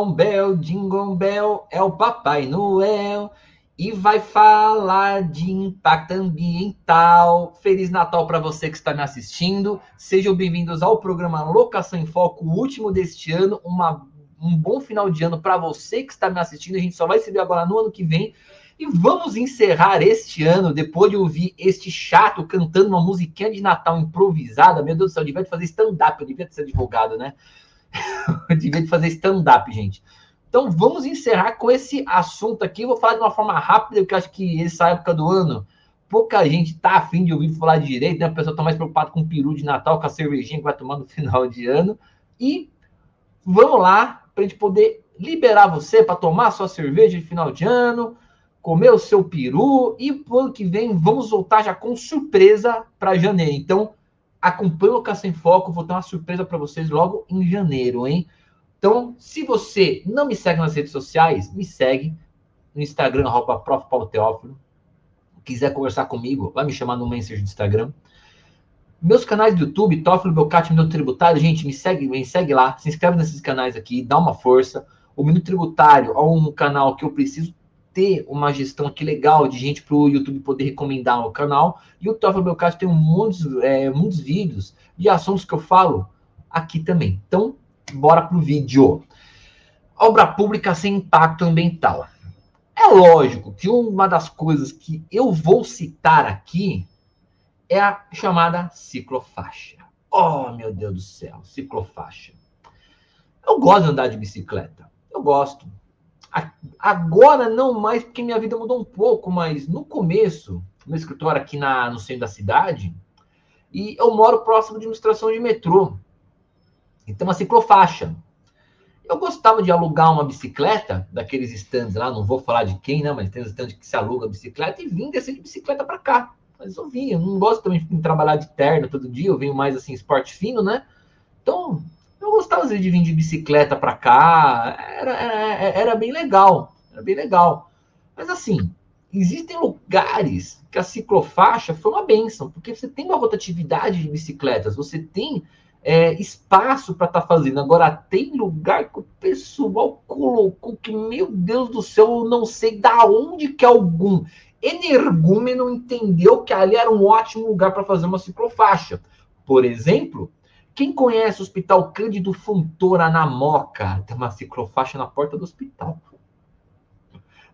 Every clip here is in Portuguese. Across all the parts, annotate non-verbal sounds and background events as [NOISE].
Jingle Bell, Jingle Bell, é o Papai Noel e vai falar de impacto ambiental. Feliz Natal para você que está me assistindo. Sejam bem-vindos ao programa Locação em Foco, o último deste ano. Uma, um bom final de ano para você que está me assistindo. A gente só vai se ver agora no ano que vem. E vamos encerrar este ano, depois de ouvir este chato cantando uma musiquinha de Natal improvisada. Meu Deus do céu, eu devia fazer stand-up, eu devia ser advogado, né? [LAUGHS] eu devia fazer stand-up, gente. Então vamos encerrar com esse assunto aqui. vou falar de uma forma rápida, porque eu acho que essa época do ano pouca gente tá afim de ouvir falar direito, né? A pessoa tá mais preocupada com o peru de Natal, com a cervejinha que vai tomar no [LAUGHS] final de ano. E vamos lá para a gente poder liberar você para tomar sua cerveja de final de ano, comer o seu peru e pro ano que vem vamos voltar já com surpresa para janeiro. Então acompanhe o Caça em Foco, vou ter uma surpresa para vocês logo em janeiro, hein? Então, se você não me segue nas redes sociais, me segue no Instagram, arroba Prof. Paulo Teófilo. Quiser conversar comigo, vai me chamar no Messenger do Instagram. Meus canais do YouTube, Teófilo Belcati, Minuto Tributário, gente, me segue, me segue lá, se inscreve nesses canais aqui, dá uma força. O Minuto Tributário é um canal que eu preciso ter uma gestão aqui legal de gente para o YouTube poder recomendar o canal. E o Teófilo Belcati tem muitos, é, muitos vídeos de assuntos que eu falo aqui também. Então, bora pro vídeo. Obra pública sem impacto ambiental. É lógico que uma das coisas que eu vou citar aqui é a chamada ciclofaixa. Oh, meu Deus do céu, ciclofaixa. Eu gosto de andar de bicicleta. Eu gosto. Agora não mais, porque minha vida mudou um pouco, mas no começo, meu escritório aqui na, no centro da cidade, e eu moro próximo de uma estação de metrô. Então, uma ciclofaixa. Eu gostava de alugar uma bicicleta, daqueles stands lá, não vou falar de quem, né? Mas tem stands que se aluga bicicleta e vim descer de bicicleta para cá. Mas eu eu não gosto também de trabalhar de terno todo dia, eu venho mais assim, esporte fino, né? Então, eu gostava de vir de bicicleta para cá, era, era, era bem legal, era bem legal. Mas assim, existem lugares que a ciclofaixa foi uma benção, porque você tem uma rotatividade de bicicletas, você tem é, espaço para estar tá fazendo. Agora, tem lugar que o pessoal colocou que, meu Deus do céu, eu não sei da onde que algum energúmeno entendeu que ali era um ótimo lugar para fazer uma ciclofaixa. Por exemplo, quem conhece o Hospital Cândido Fontoura na Moca? Tem uma ciclofaixa na porta do hospital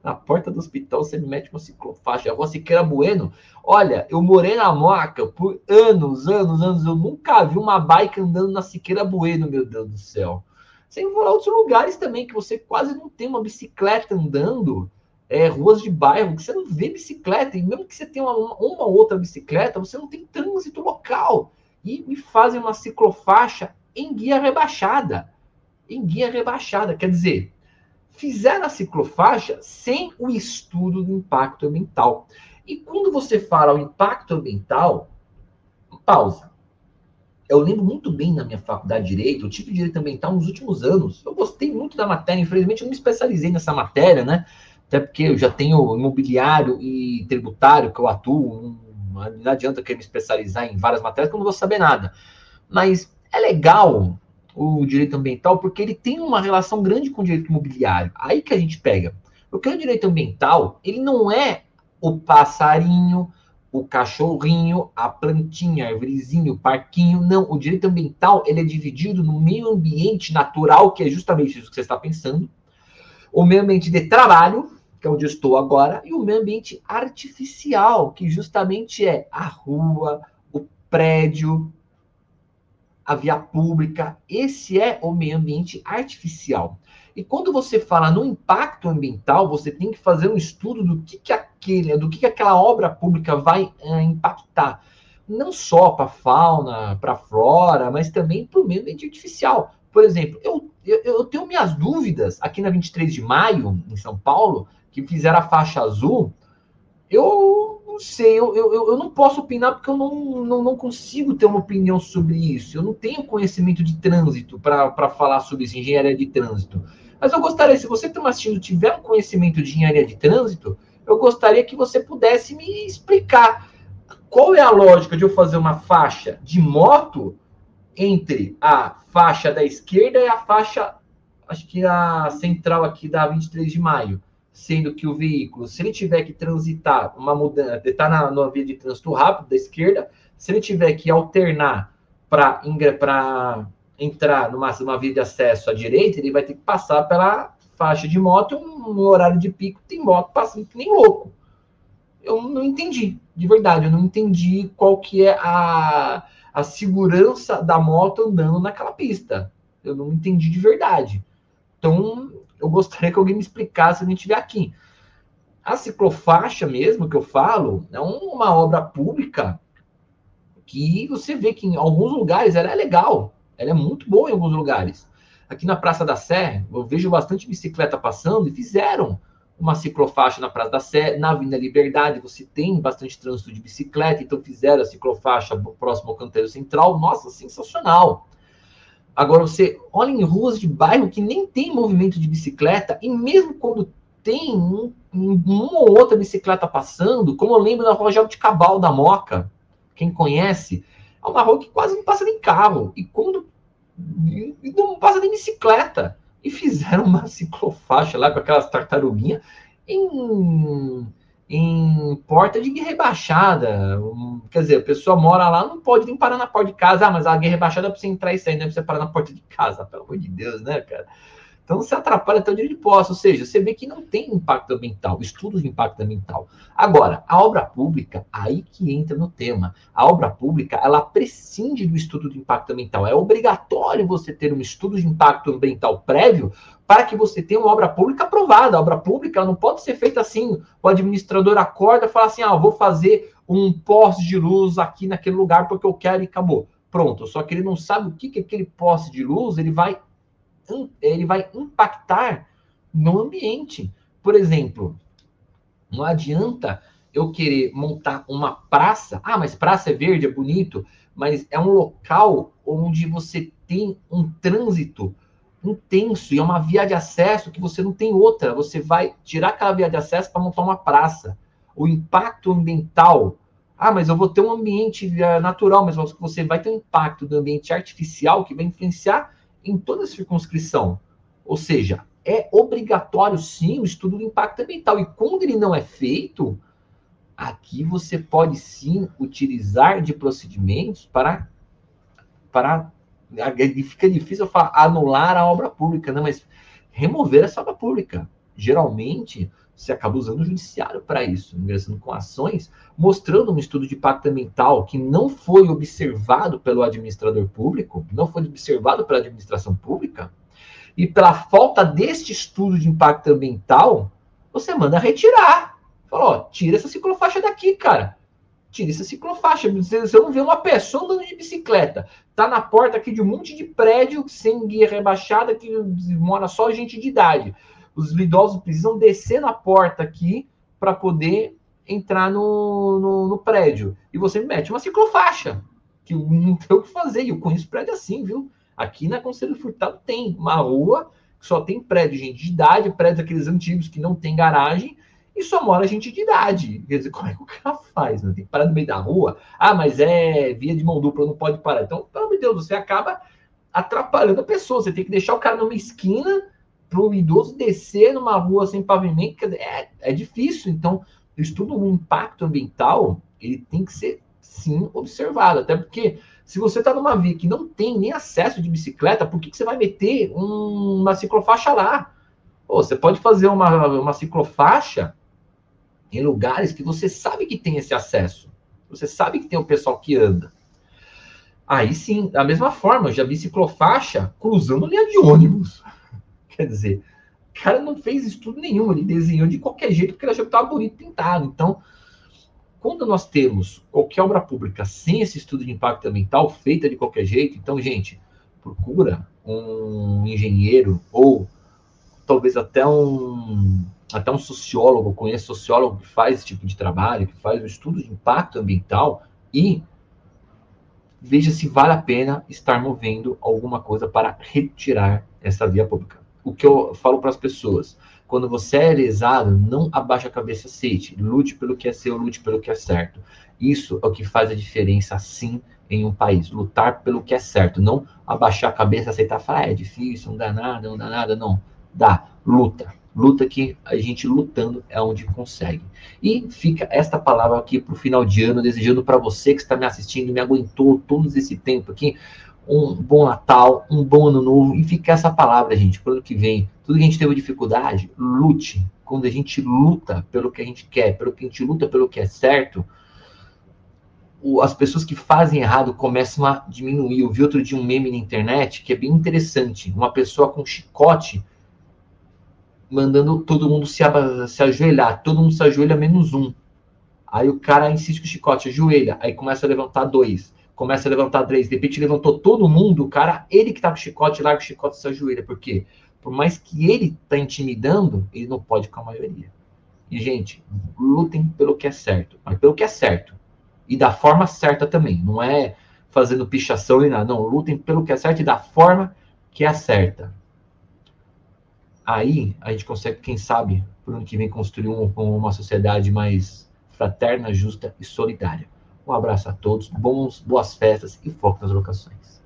na porta do hospital, você me mete uma ciclofaixa. A rua Siqueira Bueno. Olha, eu morei na Moca por anos, anos, anos. Eu nunca vi uma bike andando na Siqueira Bueno, meu Deus do céu. Sem falar outros lugares também que você quase não tem uma bicicleta andando. É, ruas de bairro, que você não vê bicicleta, e mesmo que você tenha uma, uma outra bicicleta, você não tem trânsito local. E me fazem uma ciclofaixa em guia rebaixada. Em guia rebaixada, quer dizer, fizeram a ciclofaixa sem o estudo do impacto ambiental. E quando você fala o impacto ambiental, pausa. Eu lembro muito bem na minha faculdade de Direito, eu tive Direito Ambiental nos últimos anos. Eu gostei muito da matéria, infelizmente eu não me especializei nessa matéria, né? Até porque eu já tenho imobiliário e tributário que eu atuo, não adianta querer me especializar em várias matérias que eu não vou saber nada. Mas é legal o direito ambiental, porque ele tem uma relação grande com o direito imobiliário. Aí que a gente pega. Porque o direito ambiental, ele não é o passarinho, o cachorrinho, a plantinha, a árvorezinha, o parquinho. Não, o direito ambiental, ele é dividido no meio ambiente natural, que é justamente isso que você está pensando, o meio ambiente de trabalho, que é onde estou agora, e o meio ambiente artificial, que justamente é a rua, o prédio, a via pública. Esse é o meio ambiente artificial. E quando você fala no impacto ambiental, você tem que fazer um estudo do que, que aquele, do que, que aquela obra pública vai uh, impactar. Não só para a fauna, para a flora, mas também para o meio ambiente artificial. Por exemplo, eu, eu, eu tenho minhas dúvidas aqui na 23 de maio, em São Paulo, que fizeram a faixa azul. Eu não sei, eu, eu, eu não posso opinar porque eu não, não, não consigo ter uma opinião sobre isso. Eu não tenho conhecimento de trânsito para falar sobre isso, engenharia de trânsito. Mas eu gostaria, se você está assistindo tiver um conhecimento de engenharia de trânsito, eu gostaria que você pudesse me explicar qual é a lógica de eu fazer uma faixa de moto entre a faixa da esquerda e a faixa acho que a central aqui da 23 de maio, sendo que o veículo, se ele tiver que transitar uma mudança, está na, na via de trânsito rápido da esquerda, se ele tiver que alternar para entrar numa, numa via de acesso à direita, ele vai ter que passar pela faixa de moto, um horário de pico, tem moto passando que nem louco. Eu não entendi, de verdade, eu não entendi qual que é a, a segurança da moto andando naquela pista. Eu não entendi de verdade. Então, eu gostaria que alguém me explicasse se a gente estiver aqui. A ciclofaixa mesmo que eu falo é uma obra pública que você vê que em alguns lugares ela é legal, ela é muito boa em alguns lugares. Aqui na Praça da Sé, eu vejo bastante bicicleta passando e fizeram uma ciclofaixa na Praça da Sé, na Avenida Liberdade, você tem bastante trânsito de bicicleta, então fizeram a ciclofaixa próximo ao canteiro central. Nossa, sensacional. Agora você olha em ruas de bairro que nem tem movimento de bicicleta, e mesmo quando tem um, uma ou outra bicicleta passando, como eu lembro da Rua de Cabal da Moca, quem conhece, é uma rua que quase não passa nem carro. E quando não passa nem bicicleta. E fizeram uma [LAUGHS] ciclofaixa lá com aquelas tartaruguinhas em, em porta de rebaixada. Quer dizer, a pessoa mora lá, não pode nem parar na porta de casa. Ah, mas a guerra rebaixada é pra você entrar e sair, não é pra você parar na porta de casa. Pelo amor de Deus, né, cara? Então você atrapalha até o direito de posse, ou seja, você vê que não tem impacto ambiental, estudos de impacto ambiental. Agora, a obra pública, aí que entra no tema. A obra pública, ela prescinde do estudo de impacto ambiental. É obrigatório você ter um estudo de impacto ambiental prévio para que você tenha uma obra pública aprovada. A obra pública não pode ser feita assim, o administrador acorda e fala assim, ah, vou fazer um poste de luz aqui naquele lugar porque eu quero e acabou. Pronto, só que ele não sabe o que, que aquele poste de luz ele vai ele vai impactar no ambiente. Por exemplo, não adianta eu querer montar uma praça. Ah, mas praça é verde, é bonito, mas é um local onde você tem um trânsito intenso e é uma via de acesso que você não tem outra. Você vai tirar aquela via de acesso para montar uma praça. O impacto ambiental. Ah, mas eu vou ter um ambiente eh, natural, mas você vai ter um impacto do ambiente artificial que vai influenciar em toda a circunscrição. Ou seja, é obrigatório sim o estudo do impacto ambiental. E quando ele não é feito, aqui você pode sim utilizar de procedimentos para. para fica difícil falar anular a obra pública, né? mas remover essa obra pública. Geralmente, você acaba usando o judiciário para isso, ingressando com ações, mostrando um estudo de impacto ambiental que não foi observado pelo administrador público, não foi observado pela administração pública, e pela falta deste estudo de impacto ambiental, você manda retirar. Fala, ó, tira essa ciclofaixa daqui, cara. Tira essa ciclofaixa. Você não vê uma pessoa andando de bicicleta. Tá na porta aqui de um monte de prédio sem guia rebaixada que mora só gente de idade os idosos precisam descer na porta aqui para poder entrar no, no, no, prédio. E você me mete uma ciclofaixa, que [LAUGHS] não tem o que fazer. E eu conheço prédio assim, viu? Aqui na Conselho Furtado tem uma rua que só tem prédio, gente de idade, prédios aqueles antigos que não tem garagem, e só mora gente de idade. Quer dizer, [LAUGHS] como é que o cara faz? Né? Tem que parar no meio da rua? Ah, mas é via de mão dupla, não pode parar. Então, pelo amor de Deus, você acaba atrapalhando a pessoa. Você tem que deixar o cara numa esquina para o idoso descer numa rua sem pavimento, é, é difícil. Então, o estudo do impacto ambiental, ele tem que ser, sim, observado. Até porque, se você está numa via que não tem nem acesso de bicicleta, por que, que você vai meter um, uma ciclofaixa lá? Pô, você pode fazer uma, uma ciclofaixa em lugares que você sabe que tem esse acesso. Você sabe que tem o pessoal que anda. Aí sim, da mesma forma, já vi ciclofaixa cruzando linha de ônibus. Quer dizer, o cara não fez estudo nenhum, ele desenhou de qualquer jeito porque ele achou que estava bonito pintado. Então, quando nós temos qualquer obra pública sem esse estudo de impacto ambiental feita de qualquer jeito, então, gente, procura um engenheiro ou talvez até um até um sociólogo, conheço sociólogo que faz esse tipo de trabalho, que faz o estudo de impacto ambiental e veja se vale a pena estar movendo alguma coisa para retirar essa via pública o que eu falo para as pessoas. Quando você é lesado, não abaixa a cabeça, aceite. Lute pelo que é seu, lute pelo que é certo. Isso é o que faz a diferença, sim, em um país. Lutar pelo que é certo, não abaixar a cabeça, aceitar, falar, ah, é difícil, não dá nada, não dá nada, não. Dá, luta. Luta que a gente lutando é onde consegue. E fica esta palavra aqui para o final de ano, desejando para você que está me assistindo, me aguentou todo esse tempo aqui, um bom Natal, um bom ano novo, e fica essa palavra, gente, para o ano que vem. Tudo que a gente teve dificuldade, lute. Quando a gente luta pelo que a gente quer, pelo que a gente luta pelo que é certo, as pessoas que fazem errado começam a diminuir. Eu vi outro dia um meme na internet que é bem interessante. Uma pessoa com chicote mandando todo mundo se, se ajoelhar. Todo mundo se ajoelha menos um. Aí o cara insiste com o chicote, ajoelha. Aí começa a levantar dois. Começa a levantar três. De repente levantou todo mundo. Cara, ele que tá com o chicote, larga o chicote e se ajoelha. Por quê? Por mais que ele tá intimidando, ele não pode com a maioria. E, gente, lutem pelo que é certo. Mas pelo que é certo e da forma certa também. Não é fazendo pichação e nada. Não, lutem pelo que é certo e da forma que é certa. Aí a gente consegue, quem sabe, por ano que vem, construir um, uma sociedade mais fraterna, justa e solidária. Um abraço a todos, bons, boas festas e foco nas vocações.